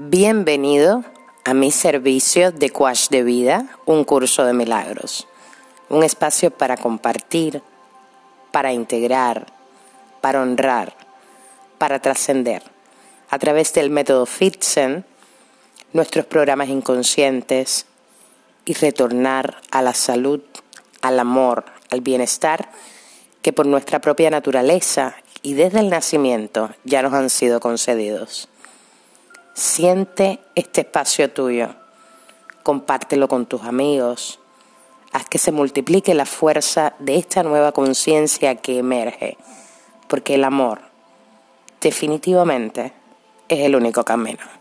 Bienvenido a mi servicio de Quash de Vida, un curso de milagros. Un espacio para compartir, para integrar, para honrar, para trascender. A través del método Fitzen, nuestros programas inconscientes y retornar a la salud, al amor, al bienestar que por nuestra propia naturaleza y desde el nacimiento ya nos han sido concedidos. Siente este espacio tuyo, compártelo con tus amigos, haz que se multiplique la fuerza de esta nueva conciencia que emerge, porque el amor definitivamente es el único camino.